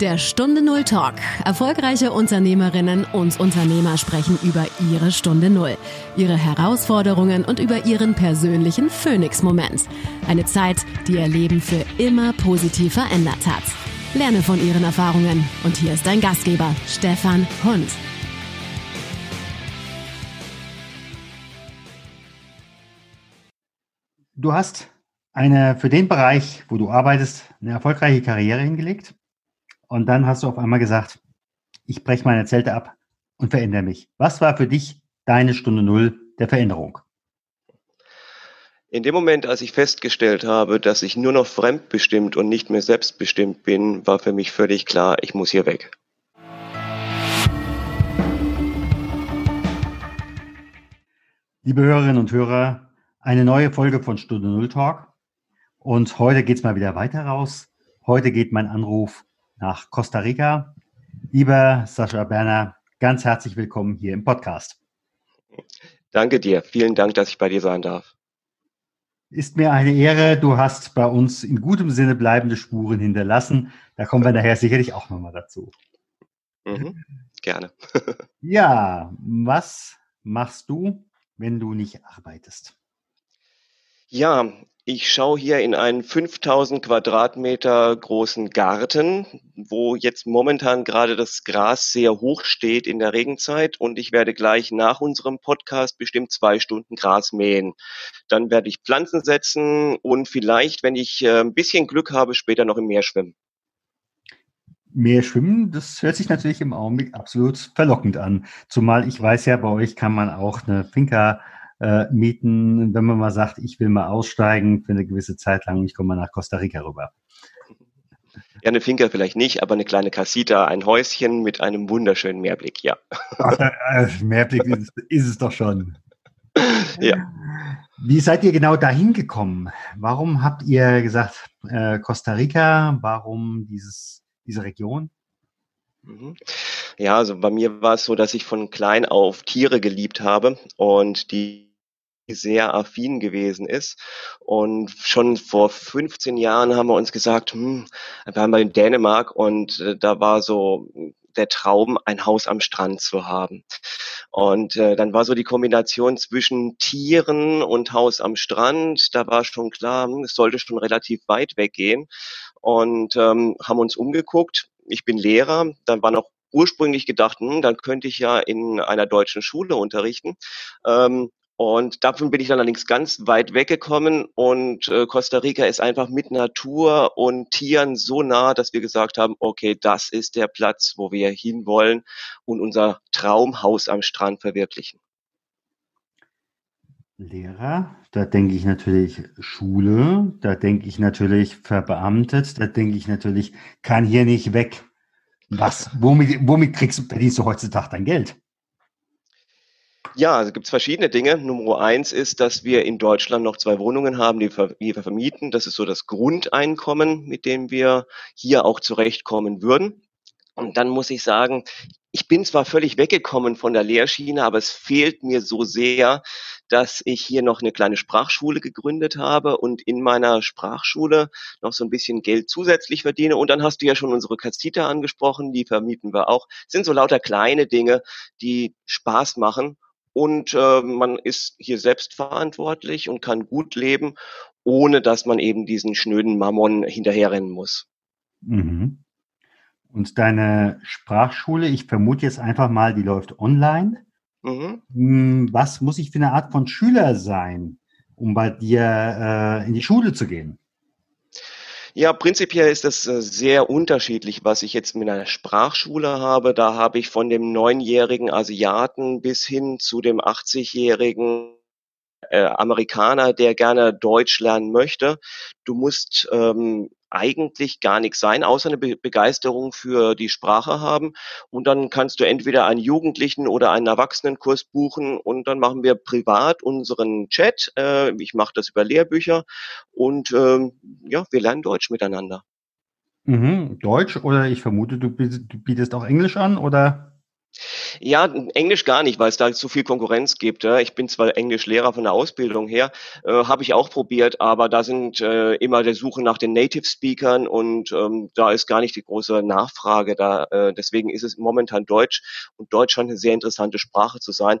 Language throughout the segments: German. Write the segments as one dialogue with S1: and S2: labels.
S1: Der Stunde Null Talk. Erfolgreiche Unternehmerinnen und Unternehmer sprechen über ihre Stunde Null, ihre Herausforderungen und über ihren persönlichen Phoenix-Moment. Eine Zeit, die ihr Leben für immer positiv verändert hat. Lerne von ihren Erfahrungen. Und hier ist dein Gastgeber, Stefan Hund.
S2: Du hast eine für den Bereich, wo du arbeitest, eine erfolgreiche Karriere hingelegt. Und dann hast du auf einmal gesagt, ich breche meine Zelte ab und verändere mich. Was war für dich deine Stunde Null der Veränderung?
S3: In dem Moment, als ich festgestellt habe, dass ich nur noch fremdbestimmt und nicht mehr selbstbestimmt bin, war für mich völlig klar, ich muss hier weg.
S2: Liebe Hörerinnen und Hörer, eine neue Folge von Stunde Null Talk. Und heute geht es mal wieder weiter raus. Heute geht mein Anruf nach Costa Rica. Lieber Sascha Berner, ganz herzlich willkommen hier im Podcast.
S3: Danke dir. Vielen Dank, dass ich bei dir sein darf.
S2: Ist mir eine Ehre. Du hast bei uns in gutem Sinne bleibende Spuren hinterlassen. Da kommen wir nachher sicherlich auch nochmal dazu.
S3: Mhm, gerne.
S2: ja, was machst du, wenn du nicht arbeitest?
S3: Ja, ich schaue hier in einen 5000 Quadratmeter großen Garten, wo jetzt momentan gerade das Gras sehr hoch steht in der Regenzeit und ich werde gleich nach unserem Podcast bestimmt zwei Stunden Gras mähen. Dann werde ich Pflanzen setzen und vielleicht, wenn ich äh, ein bisschen Glück habe, später noch im Meer schwimmen.
S2: Meer schwimmen, das hört sich natürlich im Augenblick absolut verlockend an. Zumal ich weiß ja, bei euch kann man auch eine Finca äh, mieten, wenn man mal sagt, ich will mal aussteigen für eine gewisse Zeit lang, ich komme mal nach Costa Rica rüber.
S3: Ja, eine Finca vielleicht nicht, aber eine kleine Casita, ein Häuschen mit einem wunderschönen Meerblick, ja.
S2: Ach, äh, Meerblick ist, ist, es doch schon.
S3: Ja.
S2: Wie seid ihr genau dahin gekommen? Warum habt ihr gesagt, äh, Costa Rica? Warum dieses, diese Region?
S3: Mhm. Ja, also bei mir war es so, dass ich von klein auf Tiere geliebt habe und die sehr affin gewesen ist. Und schon vor 15 Jahren haben wir uns gesagt, hm, wir waren bei Dänemark und äh, da war so der Traum, ein Haus am Strand zu haben. Und äh, dann war so die Kombination zwischen Tieren und Haus am Strand. Da war schon klar, hm, es sollte schon relativ weit weggehen. Und ähm, haben uns umgeguckt. Ich bin Lehrer. Dann war noch ursprünglich gedacht, hm, dann könnte ich ja in einer deutschen Schule unterrichten. Ähm, und davon bin ich dann allerdings ganz weit weggekommen und äh, Costa Rica ist einfach mit Natur und Tieren so nah, dass wir gesagt haben, okay, das ist der Platz, wo wir hinwollen und unser Traumhaus am Strand verwirklichen.
S2: Lehrer, da denke ich natürlich Schule, da denke ich natürlich verbeamtet, da denke ich natürlich, kann hier nicht weg. Was? Womit, womit kriegst du, verdienst du heutzutage dein Geld?
S3: Ja, also gibt es verschiedene Dinge. Nummer eins ist, dass wir in Deutschland noch zwei Wohnungen haben, die wir vermieten. Das ist so das Grundeinkommen, mit dem wir hier auch zurechtkommen würden. Und dann muss ich sagen, ich bin zwar völlig weggekommen von der Lehrschiene, aber es fehlt mir so sehr, dass ich hier noch eine kleine Sprachschule gegründet habe und in meiner Sprachschule noch so ein bisschen Geld zusätzlich verdiene. Und dann hast du ja schon unsere Casita angesprochen, die vermieten wir auch. Das sind so lauter kleine Dinge, die Spaß machen und äh, man ist hier selbst verantwortlich und kann gut leben, ohne dass man eben diesen schnöden Mammon hinterherrennen muss.
S2: Mhm. Und deine Sprachschule, ich vermute jetzt einfach mal, die läuft online. Mhm. Hm, was muss ich für eine Art von Schüler sein, um bei dir äh, in die Schule zu gehen?
S3: Ja, prinzipiell ist das äh, sehr unterschiedlich, was ich jetzt mit einer Sprachschule habe. Da habe ich von dem neunjährigen Asiaten bis hin zu dem 80-jährigen äh, Amerikaner, der gerne Deutsch lernen möchte. Du musst ähm, eigentlich gar nichts sein, außer eine Be Begeisterung für die Sprache haben. Und dann kannst du entweder einen Jugendlichen oder einen Erwachsenenkurs buchen und dann machen wir privat unseren Chat. Äh, ich mache das über Lehrbücher und ähm, ja, wir lernen Deutsch miteinander.
S2: Mhm. Deutsch oder ich vermute, du bietest auch Englisch an oder?
S3: Ja, Englisch gar nicht, weil es da zu viel Konkurrenz gibt. Ich bin zwar Englischlehrer von der Ausbildung her, äh, habe ich auch probiert, aber da sind äh, immer der Suche nach den Native Speakern und ähm, da ist gar nicht die große Nachfrage da. Äh, deswegen ist es momentan Deutsch und Deutsch scheint eine sehr interessante Sprache zu sein.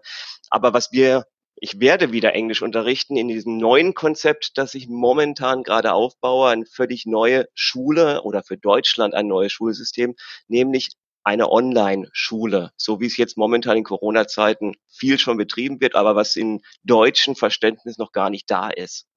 S3: Aber was wir ich werde wieder Englisch unterrichten in diesem neuen Konzept, das ich momentan gerade aufbaue, eine völlig neue Schule oder für Deutschland ein neues Schulsystem, nämlich eine Online-Schule, so wie es jetzt momentan in Corona-Zeiten viel schon betrieben wird, aber was in deutschen Verständnis noch gar nicht da ist.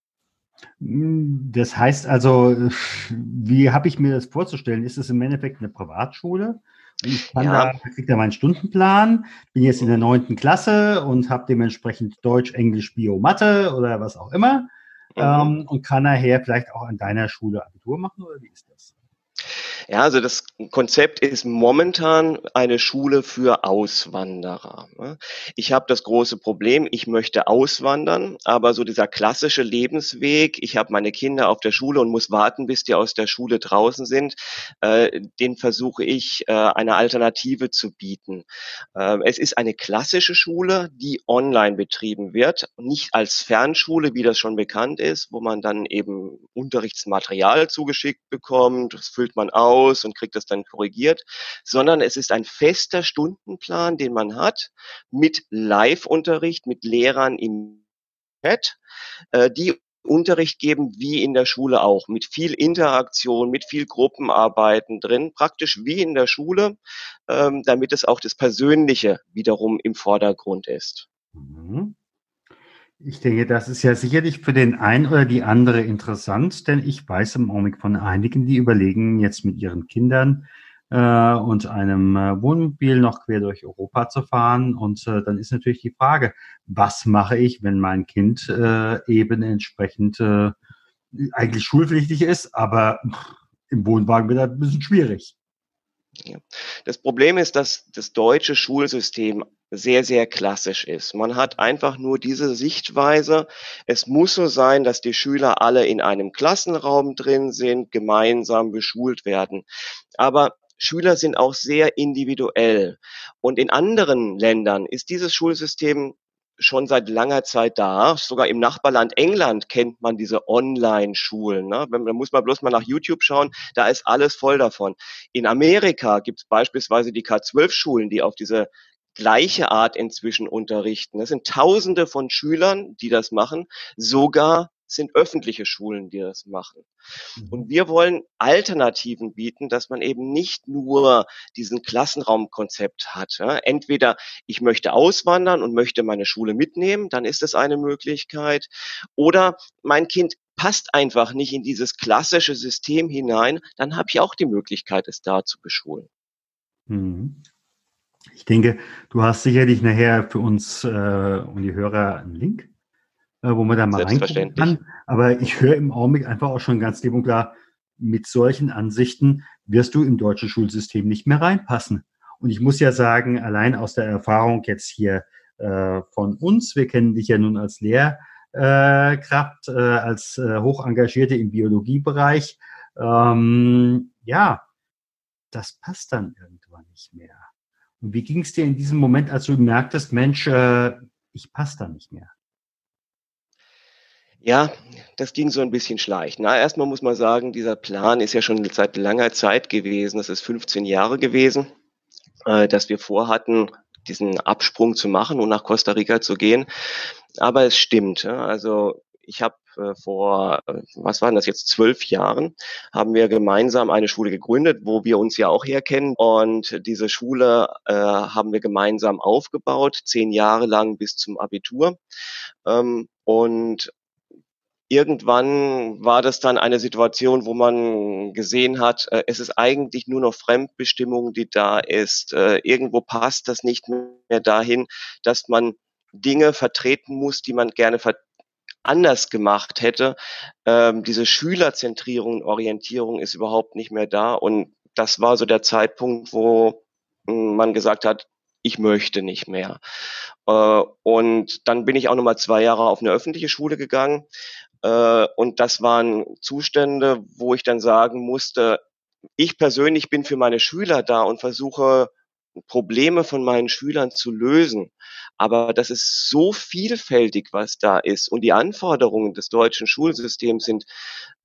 S2: Das heißt also, wie habe ich mir das vorzustellen? Ist es im Endeffekt eine Privatschule? Ich kann ja. da, kriege da meinen Stundenplan, bin jetzt in der neunten Klasse und habe dementsprechend Deutsch, Englisch, Bio, Mathe oder was auch immer mhm. ähm, und kann nachher vielleicht auch an deiner Schule Abitur machen oder wie ist das?
S3: Ja, also das Konzept ist momentan eine Schule für Auswanderer. Ne? Ich habe das große Problem, ich möchte auswandern, aber so dieser klassische Lebensweg, ich habe meine Kinder auf der Schule und muss warten, bis die aus der Schule draußen sind, äh, den versuche ich äh, eine Alternative zu bieten. Äh, es ist eine klassische Schule, die online betrieben wird, nicht als Fernschule, wie das schon bekannt ist, wo man dann eben Unterrichtsmaterial zugeschickt bekommt, das füllt man auf, aus und kriegt das dann korrigiert, sondern es ist ein fester Stundenplan, den man hat mit Live-Unterricht, mit Lehrern im Chat, äh, die Unterricht geben wie in der Schule auch, mit viel Interaktion, mit viel Gruppenarbeiten drin, praktisch wie in der Schule, ähm, damit es auch das Persönliche wiederum im Vordergrund ist. Mhm.
S2: Ich denke, das ist ja sicherlich für den einen oder die andere interessant, denn ich weiß im Augenblick von einigen, die überlegen, jetzt mit ihren Kindern äh, und einem äh, Wohnmobil noch quer durch Europa zu fahren. Und äh, dann ist natürlich die Frage, was mache ich, wenn mein Kind äh, eben entsprechend äh, eigentlich schulpflichtig ist, aber im Wohnwagen wird das ein bisschen schwierig.
S3: Das Problem ist, dass das deutsche Schulsystem sehr, sehr klassisch ist. Man hat einfach nur diese Sichtweise. Es muss so sein, dass die Schüler alle in einem Klassenraum drin sind, gemeinsam beschult werden. Aber Schüler sind auch sehr individuell. Und in anderen Ländern ist dieses Schulsystem schon seit langer Zeit da. Sogar im Nachbarland England kennt man diese Online-Schulen. Ne? Da muss man bloß mal nach YouTube schauen, da ist alles voll davon. In Amerika gibt es beispielsweise die K12-Schulen, die auf diese gleiche Art inzwischen unterrichten. Das sind Tausende von Schülern, die das machen. Sogar sind öffentliche Schulen, die das machen. Mhm. Und wir wollen Alternativen bieten, dass man eben nicht nur diesen Klassenraumkonzept hat. Entweder ich möchte auswandern und möchte meine Schule mitnehmen, dann ist das eine Möglichkeit. Oder mein Kind passt einfach nicht in dieses klassische System hinein, dann habe ich auch die Möglichkeit, es da zu beschulen.
S2: Mhm. Ich denke, du hast sicherlich nachher für uns äh, und die Hörer einen Link, wo man da mal reingucken kann. Aber ich höre im Augenblick einfach auch schon ganz lieb und klar, mit solchen Ansichten wirst du im deutschen Schulsystem nicht mehr reinpassen. Und ich muss ja sagen, allein aus der Erfahrung jetzt hier äh, von uns, wir kennen dich ja nun als Lehrkraft, äh, als äh, Hochengagierte im Biologiebereich, ähm, ja, das passt dann irgendwann nicht mehr. Und wie ging es dir in diesem Moment, als du merktest, Mensch, äh, ich passe da nicht mehr?
S3: Ja, das ging so ein bisschen schleichend. Na, erstmal muss man sagen, dieser Plan ist ja schon seit langer Zeit gewesen. Das ist 15 Jahre gewesen, äh, dass wir vorhatten, diesen Absprung zu machen und nach Costa Rica zu gehen. Aber es stimmt. Ja, also ich habe äh, vor, äh, was waren das jetzt, zwölf Jahren, haben wir gemeinsam eine Schule gegründet, wo wir uns ja auch herkennen. Und diese Schule äh, haben wir gemeinsam aufgebaut, zehn Jahre lang bis zum Abitur. Ähm, und irgendwann war das dann eine Situation, wo man gesehen hat, äh, es ist eigentlich nur noch Fremdbestimmung, die da ist. Äh, irgendwo passt das nicht mehr dahin, dass man Dinge vertreten muss, die man gerne ver anders gemacht hätte. Ähm, diese Schülerzentrierung und Orientierung ist überhaupt nicht mehr da. Und das war so der Zeitpunkt, wo hm, man gesagt hat, ich möchte nicht mehr. Äh, und dann bin ich auch nochmal zwei Jahre auf eine öffentliche Schule gegangen. Äh, und das waren Zustände, wo ich dann sagen musste, ich persönlich bin für meine Schüler da und versuche Probleme von meinen Schülern zu lösen. Aber das ist so vielfältig, was da ist. Und die Anforderungen des deutschen Schulsystems sind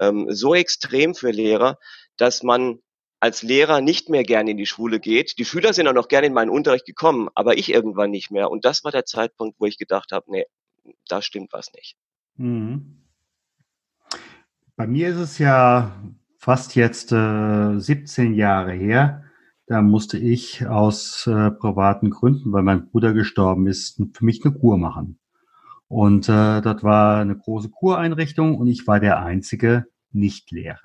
S3: ähm, so extrem für Lehrer, dass man als Lehrer nicht mehr gerne in die Schule geht. Die Schüler sind auch noch gerne in meinen Unterricht gekommen, aber ich irgendwann nicht mehr. Und das war der Zeitpunkt, wo ich gedacht habe, nee, da stimmt was nicht. Mhm.
S2: Bei mir ist es ja fast jetzt äh, 17 Jahre her. Da musste ich aus äh, privaten Gründen, weil mein Bruder gestorben ist, für mich eine Kur machen. Und äh, dort war eine große Kureinrichtung und ich war der einzige Nichtlehrer.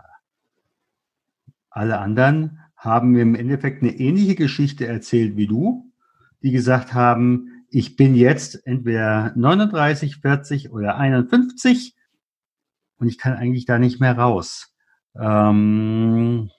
S2: Alle anderen haben mir im Endeffekt eine ähnliche Geschichte erzählt wie du, die gesagt haben, ich bin jetzt entweder 39, 40 oder 51 und ich kann eigentlich da nicht mehr raus. Ähm,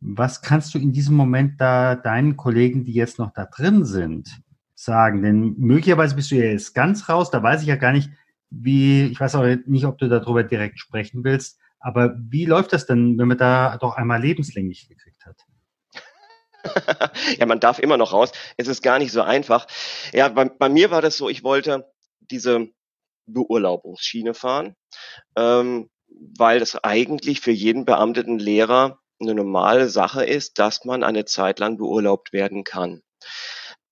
S2: was kannst du in diesem Moment da deinen Kollegen, die jetzt noch da drin sind, sagen? Denn möglicherweise bist du ja jetzt ganz raus, da weiß ich ja gar nicht, wie, ich weiß auch nicht, ob du darüber direkt sprechen willst, aber wie läuft das denn, wenn man da doch einmal lebenslänglich gekriegt hat?
S3: ja, man darf immer noch raus. Es ist gar nicht so einfach. Ja, bei, bei mir war das so, ich wollte diese Beurlaubungsschiene fahren, ähm, weil das eigentlich für jeden beamteten Lehrer eine normale Sache ist, dass man eine Zeit lang beurlaubt werden kann.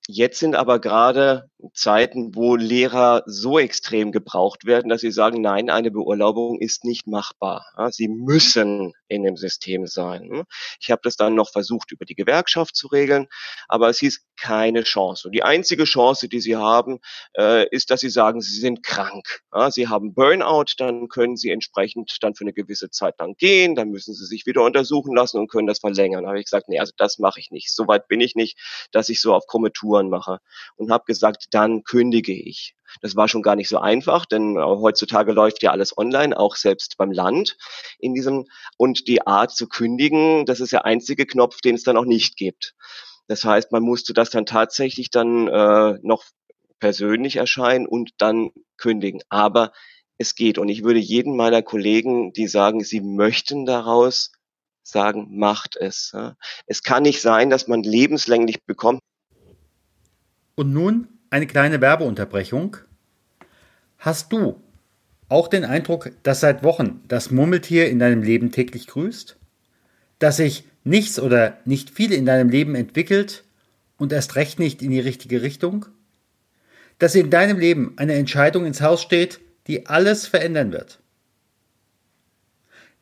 S3: Jetzt sind aber gerade Zeiten, wo Lehrer so extrem gebraucht werden, dass sie sagen, nein, eine Beurlaubung ist nicht machbar. Sie müssen in dem System sein. Ich habe das dann noch versucht, über die Gewerkschaft zu regeln, aber es hieß keine Chance. Und die einzige Chance, die sie haben, äh, ist, dass sie sagen, sie sind krank. Sie haben Burnout, dann können sie entsprechend dann für eine gewisse Zeit lang gehen, dann müssen sie sich wieder untersuchen lassen und können das verlängern. Da habe ich gesagt, nee, also das mache ich nicht. Soweit bin ich nicht, dass ich so auf krumme Touren mache. Und habe gesagt, dann kündige ich. Das war schon gar nicht so einfach, denn heutzutage läuft ja alles online, auch selbst beim Land in diesem. Und die Art zu kündigen, das ist der einzige Knopf, den es dann auch nicht gibt. Das heißt, man musste das dann tatsächlich dann äh, noch persönlich erscheinen und dann kündigen. Aber es geht. Und ich würde jeden meiner Kollegen, die sagen, sie möchten daraus, sagen, macht es. Es kann nicht sein, dass man lebenslänglich bekommt.
S2: Und nun eine kleine Werbeunterbrechung. Hast du auch den Eindruck, dass seit Wochen das Murmeltier in deinem Leben täglich grüßt? Dass sich nichts oder nicht viel in deinem Leben entwickelt und erst recht nicht in die richtige Richtung? Dass in deinem Leben eine Entscheidung ins Haus steht, die alles verändern wird?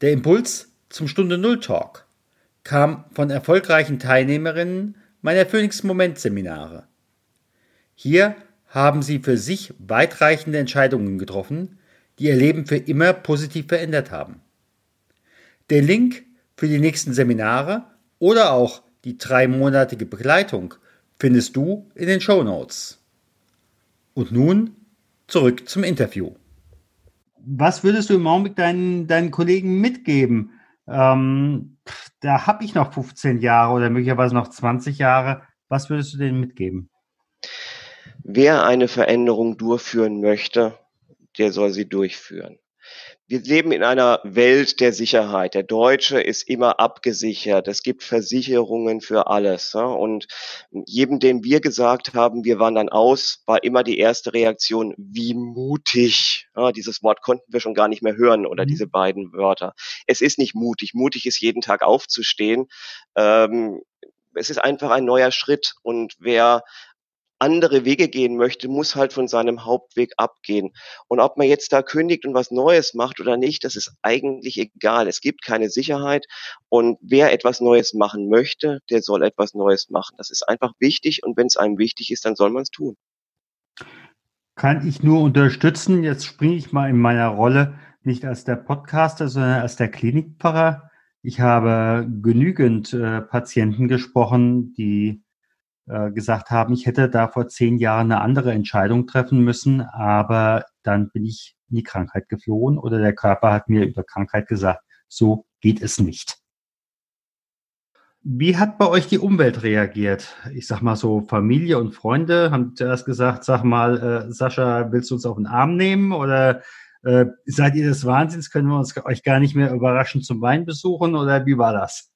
S2: Der Impuls zum Stunde Null Talk kam von erfolgreichen Teilnehmerinnen meiner Phoenix Moment Seminare. Hier haben sie für sich weitreichende Entscheidungen getroffen, die ihr Leben für immer positiv verändert haben. Den Link für die nächsten Seminare oder auch die dreimonatige Begleitung findest du in den Show Notes. Und nun zurück zum Interview. Was würdest du im Augenblick deinen, deinen Kollegen mitgeben? Ähm, da habe ich noch 15 Jahre oder möglicherweise noch 20 Jahre. Was würdest du denen mitgeben?
S3: Wer eine Veränderung durchführen möchte, der soll sie durchführen. Wir leben in einer Welt der Sicherheit. Der Deutsche ist immer abgesichert. Es gibt Versicherungen für alles. Und jedem, dem wir gesagt haben, wir wandern aus, war immer die erste Reaktion, wie mutig. Dieses Wort konnten wir schon gar nicht mehr hören oder mhm. diese beiden Wörter. Es ist nicht mutig. Mutig ist jeden Tag aufzustehen. Ähm, es ist einfach ein neuer Schritt. Und wer andere Wege gehen möchte, muss halt von seinem Hauptweg abgehen. Und ob man jetzt da kündigt und was Neues macht oder nicht, das ist eigentlich egal. Es gibt keine Sicherheit und wer etwas Neues machen möchte, der soll etwas Neues machen. Das ist einfach wichtig und wenn es einem wichtig ist, dann soll man es tun.
S2: Kann ich nur unterstützen. Jetzt springe ich mal in meiner Rolle nicht als der Podcaster, sondern als der Klinikpfarrer. Ich habe genügend äh, Patienten gesprochen, die äh, gesagt haben, ich hätte da vor zehn Jahren eine andere Entscheidung treffen müssen, aber dann bin ich in die Krankheit geflohen oder der Körper hat mir über Krankheit gesagt, so geht es nicht. Wie hat bei euch die Umwelt reagiert? Ich sag mal so, Familie und Freunde haben zuerst gesagt, sag mal, äh, Sascha, willst du uns auf den Arm nehmen oder äh, seid ihr des Wahnsinns? Können wir uns euch gar nicht mehr überraschend zum Wein besuchen oder wie war das?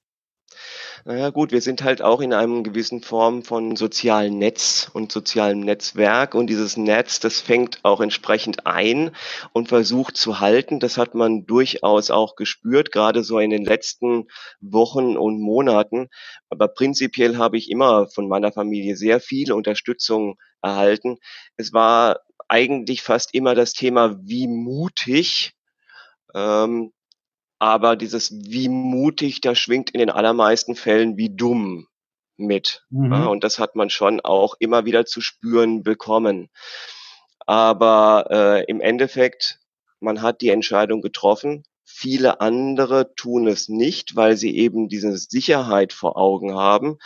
S3: Naja gut, wir sind halt auch in einem gewissen Form von sozialen Netz und sozialem Netzwerk und dieses Netz, das fängt auch entsprechend ein und versucht zu halten. Das hat man durchaus auch gespürt, gerade so in den letzten Wochen und Monaten. Aber prinzipiell habe ich immer von meiner Familie sehr viel Unterstützung erhalten. Es war eigentlich fast immer das Thema, wie mutig ähm, aber dieses wie mutig, da schwingt in den allermeisten Fällen wie dumm mit. Mhm. Ja, und das hat man schon auch immer wieder zu spüren bekommen. Aber äh, im Endeffekt, man hat die Entscheidung getroffen. Viele andere tun es nicht, weil sie eben diese Sicherheit vor Augen haben.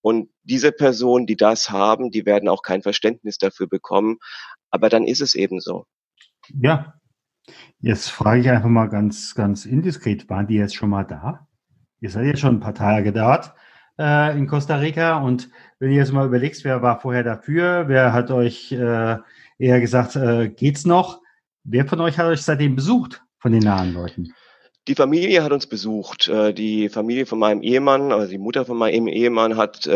S3: Und diese Personen, die das haben, die werden auch kein Verständnis dafür bekommen. Aber dann ist es eben so.
S2: Ja, Jetzt frage ich einfach mal ganz, ganz indiskret, waren die jetzt schon mal da? Ihr seid jetzt schon ein paar Tage dort äh, in Costa Rica und wenn ihr jetzt mal überlegst, wer war vorher dafür, wer hat euch äh, eher gesagt, äh, geht's noch? Wer von euch hat euch seitdem besucht, von den nahen Leuten?
S3: Die Familie hat uns besucht. Äh, die Familie von meinem Ehemann, also die Mutter von meinem Ehemann hat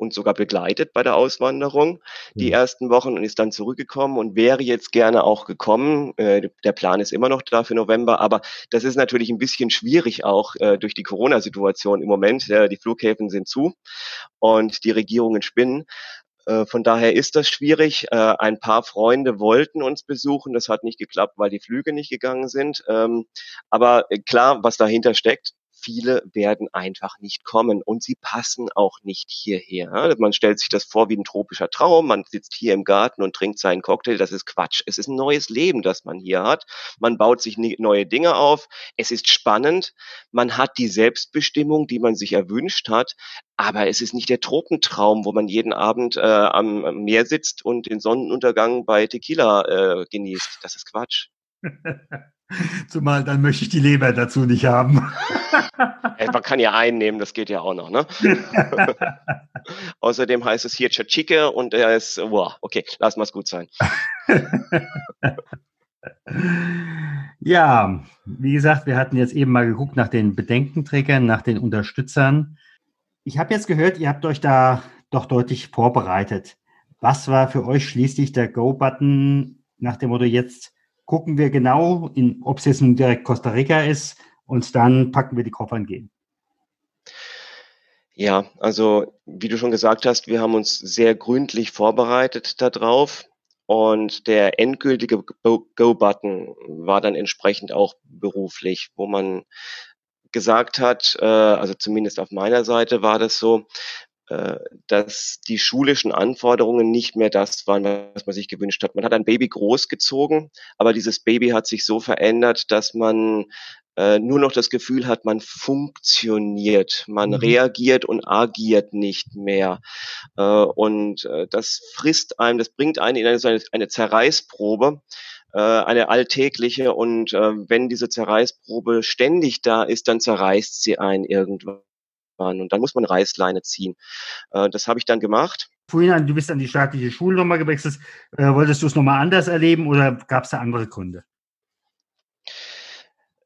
S3: äh, uns sogar begleitet bei der Auswanderung die mhm. ersten Wochen und ist dann zurückgekommen und wäre jetzt gerne auch gekommen. Äh, der Plan ist immer noch da für November, aber das ist natürlich ein bisschen schwierig auch äh, durch die Corona-Situation im Moment. Ja, die Flughäfen sind zu und die Regierungen spinnen. Äh, von daher ist das schwierig. Äh, ein paar Freunde wollten uns besuchen. Das hat nicht geklappt, weil die Flüge nicht gegangen sind. Ähm, aber klar, was dahinter steckt, viele werden einfach nicht kommen und sie passen auch nicht hierher. Man stellt sich das vor wie ein tropischer Traum. Man sitzt hier im Garten und trinkt seinen Cocktail. Das ist Quatsch. Es ist ein neues Leben, das man hier hat. Man baut sich neue Dinge auf. Es ist spannend. Man hat die Selbstbestimmung, die man sich erwünscht hat. Aber es ist nicht der Tropentraum, wo man jeden Abend äh, am Meer sitzt und den Sonnenuntergang bei Tequila äh, genießt. Das ist Quatsch.
S2: Zumal dann möchte ich die Leber dazu nicht haben.
S3: man kann ja einnehmen, das geht ja auch noch, ne? Außerdem heißt es hier Tschatschike und er ist, wow, okay, lass mal es gut sein.
S2: ja, wie gesagt, wir hatten jetzt eben mal geguckt nach den Bedenkenträgern, nach den Unterstützern. Ich habe jetzt gehört, ihr habt euch da doch deutlich vorbereitet. Was war für euch schließlich der Go-Button nach dem Motto jetzt gucken wir genau, ob es jetzt nun direkt Costa Rica ist und dann packen wir die Koffer und gehen.
S3: Ja, also wie du schon gesagt hast, wir haben uns sehr gründlich vorbereitet darauf und der endgültige Go-Button war dann entsprechend auch beruflich, wo man gesagt hat, äh, also zumindest auf meiner Seite war das so, dass die schulischen Anforderungen nicht mehr das waren, was man sich gewünscht hat. Man hat ein Baby großgezogen, aber dieses Baby hat sich so verändert, dass man äh, nur noch das Gefühl hat, man funktioniert, man mhm. reagiert und agiert nicht mehr. Äh, und äh, das frisst einem, das bringt einen in eine, eine Zerreißprobe, äh, eine alltägliche. Und äh, wenn diese Zerreißprobe ständig da ist, dann zerreißt sie einen irgendwann fahren und dann muss man Reißleine ziehen. Äh, das habe ich dann gemacht.
S2: Vorhin, du bist an die staatliche Schule nochmal gewechselt. Äh, wolltest du es nochmal anders erleben oder gab es da andere Gründe?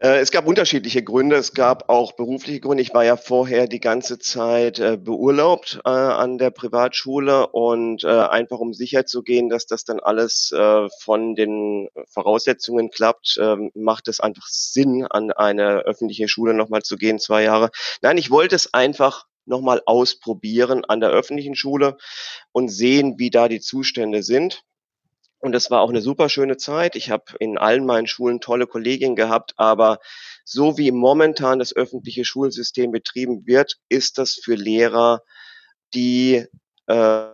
S3: Äh, es gab unterschiedliche Gründe. Es gab auch berufliche Gründe. Ich war ja vorher die ganze Zeit äh, beurlaubt äh, an der Privatschule und einfach um sicher zu gehen, dass das dann alles von den Voraussetzungen klappt, ähm, macht es einfach Sinn, an eine öffentliche Schule nochmal zu gehen, zwei Jahre. Nein, ich wollte es einfach nochmal ausprobieren an der öffentlichen Schule und sehen, wie da die Zustände sind. Und das war auch eine super schöne Zeit. Ich habe in allen meinen Schulen tolle Kolleginnen gehabt, aber so wie momentan das öffentliche Schulsystem betrieben wird, ist das für Lehrer, die äh,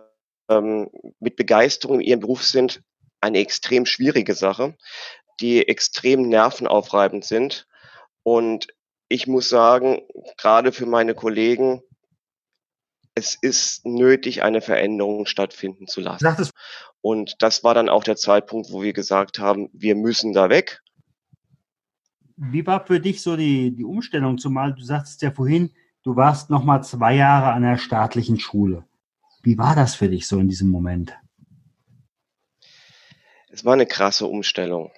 S3: ähm, mit Begeisterung in ihrem Beruf sind, eine extrem schwierige Sache, die extrem nervenaufreibend sind. Und ich muss sagen, gerade für meine Kollegen, es ist nötig, eine Veränderung stattfinden zu lassen. Und das war dann auch der Zeitpunkt, wo wir gesagt haben, wir müssen da weg.
S2: Wie war für dich so die, die Umstellung? Zumal du sagst ja vorhin, du warst noch mal zwei Jahre an der staatlichen Schule. Wie war das für dich so in diesem Moment?
S3: Es war eine krasse Umstellung.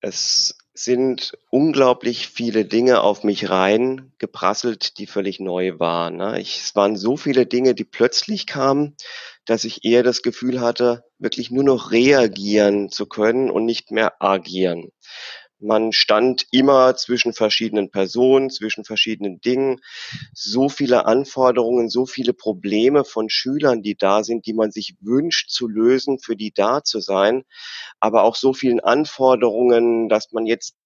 S3: Es sind unglaublich viele Dinge auf mich rein geprasselt, die völlig neu waren. Ne? Ich, es waren so viele Dinge, die plötzlich kamen, dass ich eher das Gefühl hatte, wirklich nur noch reagieren zu können und nicht mehr agieren. Man stand immer zwischen verschiedenen Personen, zwischen verschiedenen Dingen. So viele Anforderungen, so viele Probleme von Schülern, die da sind, die man sich wünscht zu lösen, für die da zu sein. Aber auch so vielen Anforderungen, dass man jetzt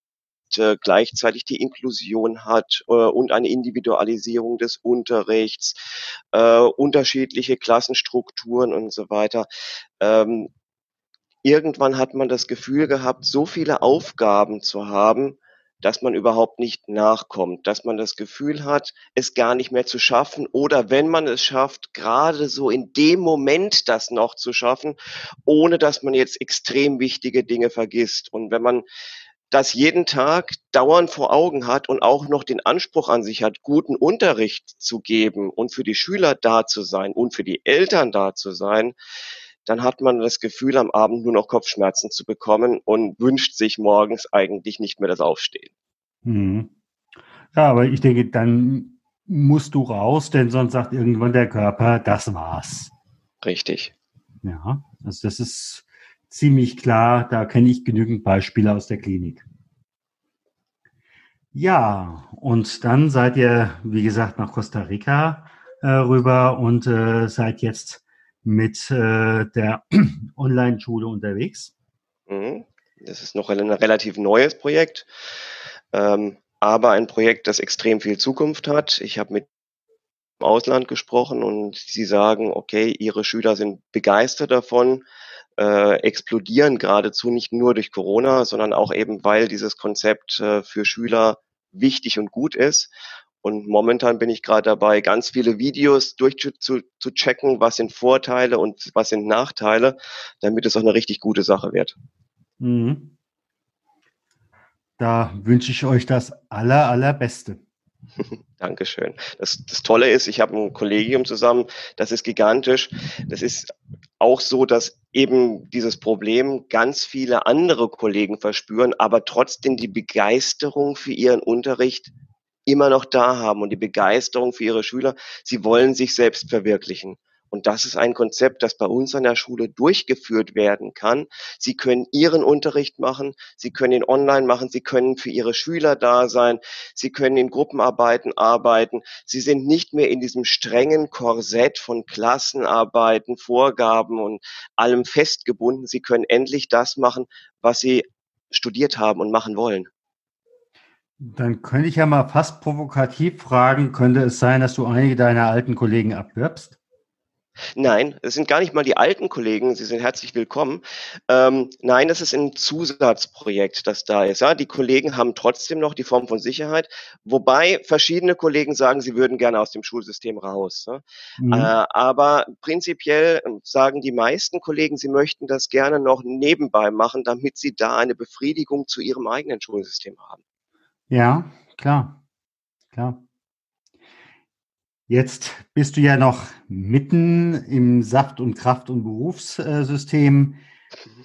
S3: äh, gleichzeitig die Inklusion hat äh, und eine Individualisierung des Unterrichts, äh, unterschiedliche Klassenstrukturen und so weiter. Ähm, irgendwann hat man das Gefühl gehabt, so viele Aufgaben zu haben, dass man überhaupt nicht nachkommt, dass man das Gefühl hat, es gar nicht mehr zu schaffen oder wenn man es schafft, gerade so in dem Moment das noch zu schaffen, ohne dass man jetzt extrem wichtige Dinge vergisst. Und wenn man das jeden Tag dauernd vor Augen hat und auch noch den Anspruch an sich hat, guten Unterricht zu geben und für die Schüler da zu sein und für die Eltern da zu sein, dann hat man das Gefühl, am Abend nur noch Kopfschmerzen zu bekommen und wünscht sich morgens eigentlich nicht mehr das Aufstehen.
S2: Hm. Ja, aber ich denke, dann musst du raus, denn sonst sagt irgendwann der Körper, das war's.
S3: Richtig.
S2: Ja, also das ist ziemlich klar. Da kenne ich genügend Beispiele aus der Klinik. Ja, und dann seid ihr, wie gesagt, nach Costa Rica äh, rüber und äh, seid jetzt mit äh, der Online-Schule unterwegs?
S3: Mhm. Das ist noch ein relativ neues Projekt, ähm, aber ein Projekt, das extrem viel Zukunft hat. Ich habe mit dem Ausland gesprochen und sie sagen, okay, ihre Schüler sind begeistert davon, äh, explodieren geradezu nicht nur durch Corona, sondern auch eben, weil dieses Konzept äh, für Schüler wichtig und gut ist. Und momentan bin ich gerade dabei, ganz viele Videos durchzuchecken, was sind Vorteile und was sind Nachteile, damit es auch eine richtig gute Sache wird. Mhm.
S2: Da wünsche ich euch das aller, allerbeste.
S3: Dankeschön. Das, das Tolle ist, ich habe ein Kollegium zusammen, das ist gigantisch. Das ist auch so, dass eben dieses Problem ganz viele andere Kollegen verspüren, aber trotzdem die Begeisterung für ihren Unterricht immer noch da haben und die Begeisterung für ihre Schüler. Sie wollen sich selbst verwirklichen. Und das ist ein Konzept, das bei uns an der Schule durchgeführt werden kann. Sie können Ihren Unterricht machen, Sie können ihn online machen, Sie können für Ihre Schüler da sein, Sie können in Gruppenarbeiten arbeiten. Sie sind nicht mehr in diesem strengen Korsett von Klassenarbeiten, Vorgaben und allem festgebunden. Sie können endlich das machen, was Sie studiert haben und machen wollen.
S2: Dann könnte ich ja mal fast provokativ fragen, könnte es sein, dass du einige deiner alten Kollegen abwirbst?
S3: Nein, es sind gar nicht mal die alten Kollegen, sie sind herzlich willkommen. Ähm, nein, das ist ein Zusatzprojekt, das da ist. Ja, die Kollegen haben trotzdem noch die Form von Sicherheit, wobei verschiedene Kollegen sagen, sie würden gerne aus dem Schulsystem raus. Ja? Mhm. Äh, aber prinzipiell sagen die meisten Kollegen, sie möchten das gerne noch nebenbei machen, damit sie da eine Befriedigung zu ihrem eigenen Schulsystem haben.
S2: Ja, klar, klar. Jetzt bist du ja noch mitten im Saft- und Kraft- und Berufssystem.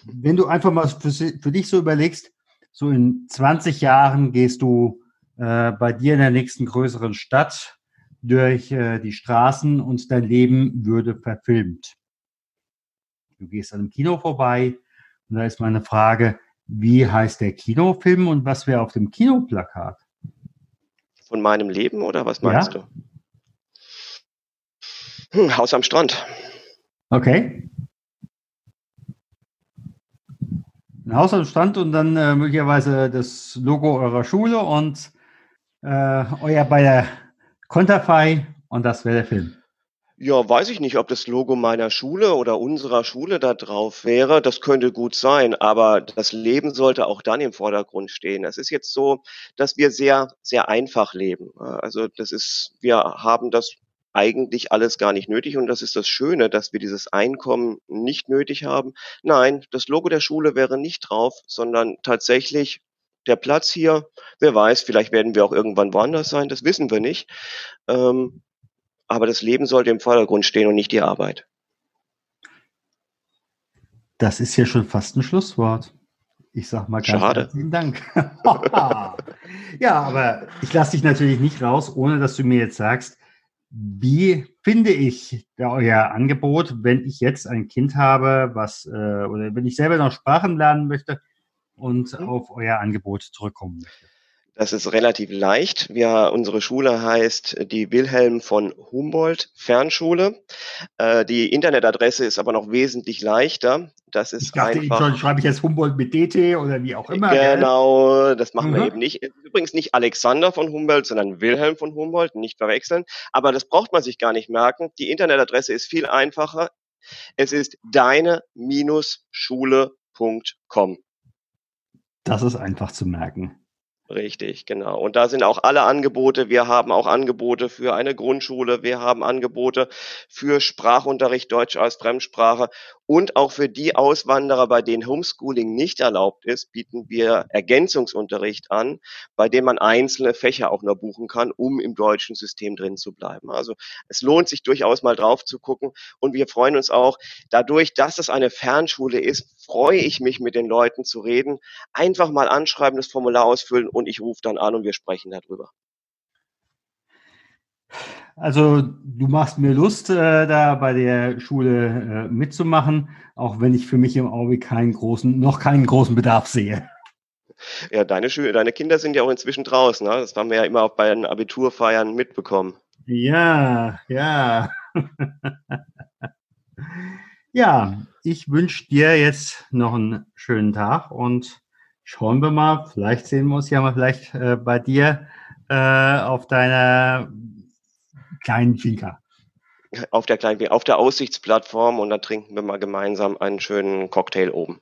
S2: Wenn du einfach mal für, dich so überlegst, so in 20 Jahren gehst du äh, bei dir in der nächsten größeren Stadt durch äh, die Straßen und dein Leben würde verfilmt. Du gehst an einem Kino vorbei und da ist meine Frage, wie heißt der Kinofilm und was wäre auf dem Kinoplakat?
S3: Von meinem Leben oder was meinst ja? du? Hm, Haus am Strand.
S2: Okay. Ein Haus am Strand und dann äh, möglicherweise das Logo eurer Schule und äh, euer bei der Konterfei und das wäre der Film.
S3: Ja, weiß ich nicht, ob das Logo meiner Schule oder unserer Schule da drauf wäre. Das könnte gut sein, aber das Leben sollte auch dann im Vordergrund stehen. Es ist jetzt so, dass wir sehr, sehr einfach leben. Also das ist, wir haben das eigentlich alles gar nicht nötig und das ist das Schöne, dass wir dieses Einkommen nicht nötig haben. Nein, das Logo der Schule wäre nicht drauf, sondern tatsächlich der Platz hier. Wer weiß, vielleicht werden wir auch irgendwann woanders sein, das wissen wir nicht. Ähm, aber das Leben sollte im Vordergrund stehen und nicht die Arbeit.
S2: Das ist ja schon fast ein Schlusswort. Ich sag mal
S3: ganz Schade.
S2: herzlichen Dank. ja, aber ich lasse dich natürlich nicht raus, ohne dass du mir jetzt sagst, wie finde ich euer Angebot, wenn ich jetzt ein Kind habe, was äh, oder wenn ich selber noch Sprachen lernen möchte und mhm. auf euer Angebot zurückkommen möchte?
S3: Das ist relativ leicht. Wir, unsere Schule heißt die Wilhelm von Humboldt Fernschule. Äh, die Internetadresse ist aber noch wesentlich leichter. Das ist ich dachte, einfach.
S2: Ich schreibe ich jetzt Humboldt mit DT oder wie auch immer.
S3: Genau, gell? das machen mhm. wir eben nicht. Übrigens nicht Alexander von Humboldt, sondern Wilhelm von Humboldt, nicht verwechseln. Aber das braucht man sich gar nicht merken. Die Internetadresse ist viel einfacher. Es ist deine-schule.com.
S2: Das ist einfach zu merken.
S3: Richtig, genau. Und da sind auch alle Angebote. Wir haben auch Angebote für eine Grundschule. Wir haben Angebote für Sprachunterricht Deutsch als Fremdsprache. Und auch für die Auswanderer, bei denen Homeschooling nicht erlaubt ist, bieten wir Ergänzungsunterricht an, bei dem man einzelne Fächer auch nur buchen kann, um im deutschen System drin zu bleiben. Also es lohnt sich durchaus mal drauf zu gucken. Und wir freuen uns auch dadurch, dass es eine Fernschule ist, freue ich mich mit den Leuten zu reden. Einfach mal anschreiben, das Formular ausfüllen und ich rufe dann an und wir sprechen darüber.
S2: Also du machst mir Lust, äh, da bei der Schule äh, mitzumachen, auch wenn ich für mich im Augenblick keinen großen, noch keinen großen Bedarf sehe.
S3: Ja, deine, Schü deine Kinder sind ja auch inzwischen draußen. Ne? Das haben wir ja immer auch bei den Abiturfeiern mitbekommen.
S2: Ja, ja. ja, ich wünsche dir jetzt noch einen schönen Tag und schauen wir mal, vielleicht sehen wir uns ja mal vielleicht äh, bei dir äh, auf deiner kleinen Finca.
S3: Auf der kleinen, auf der Aussichtsplattform und dann trinken wir mal gemeinsam einen schönen Cocktail oben.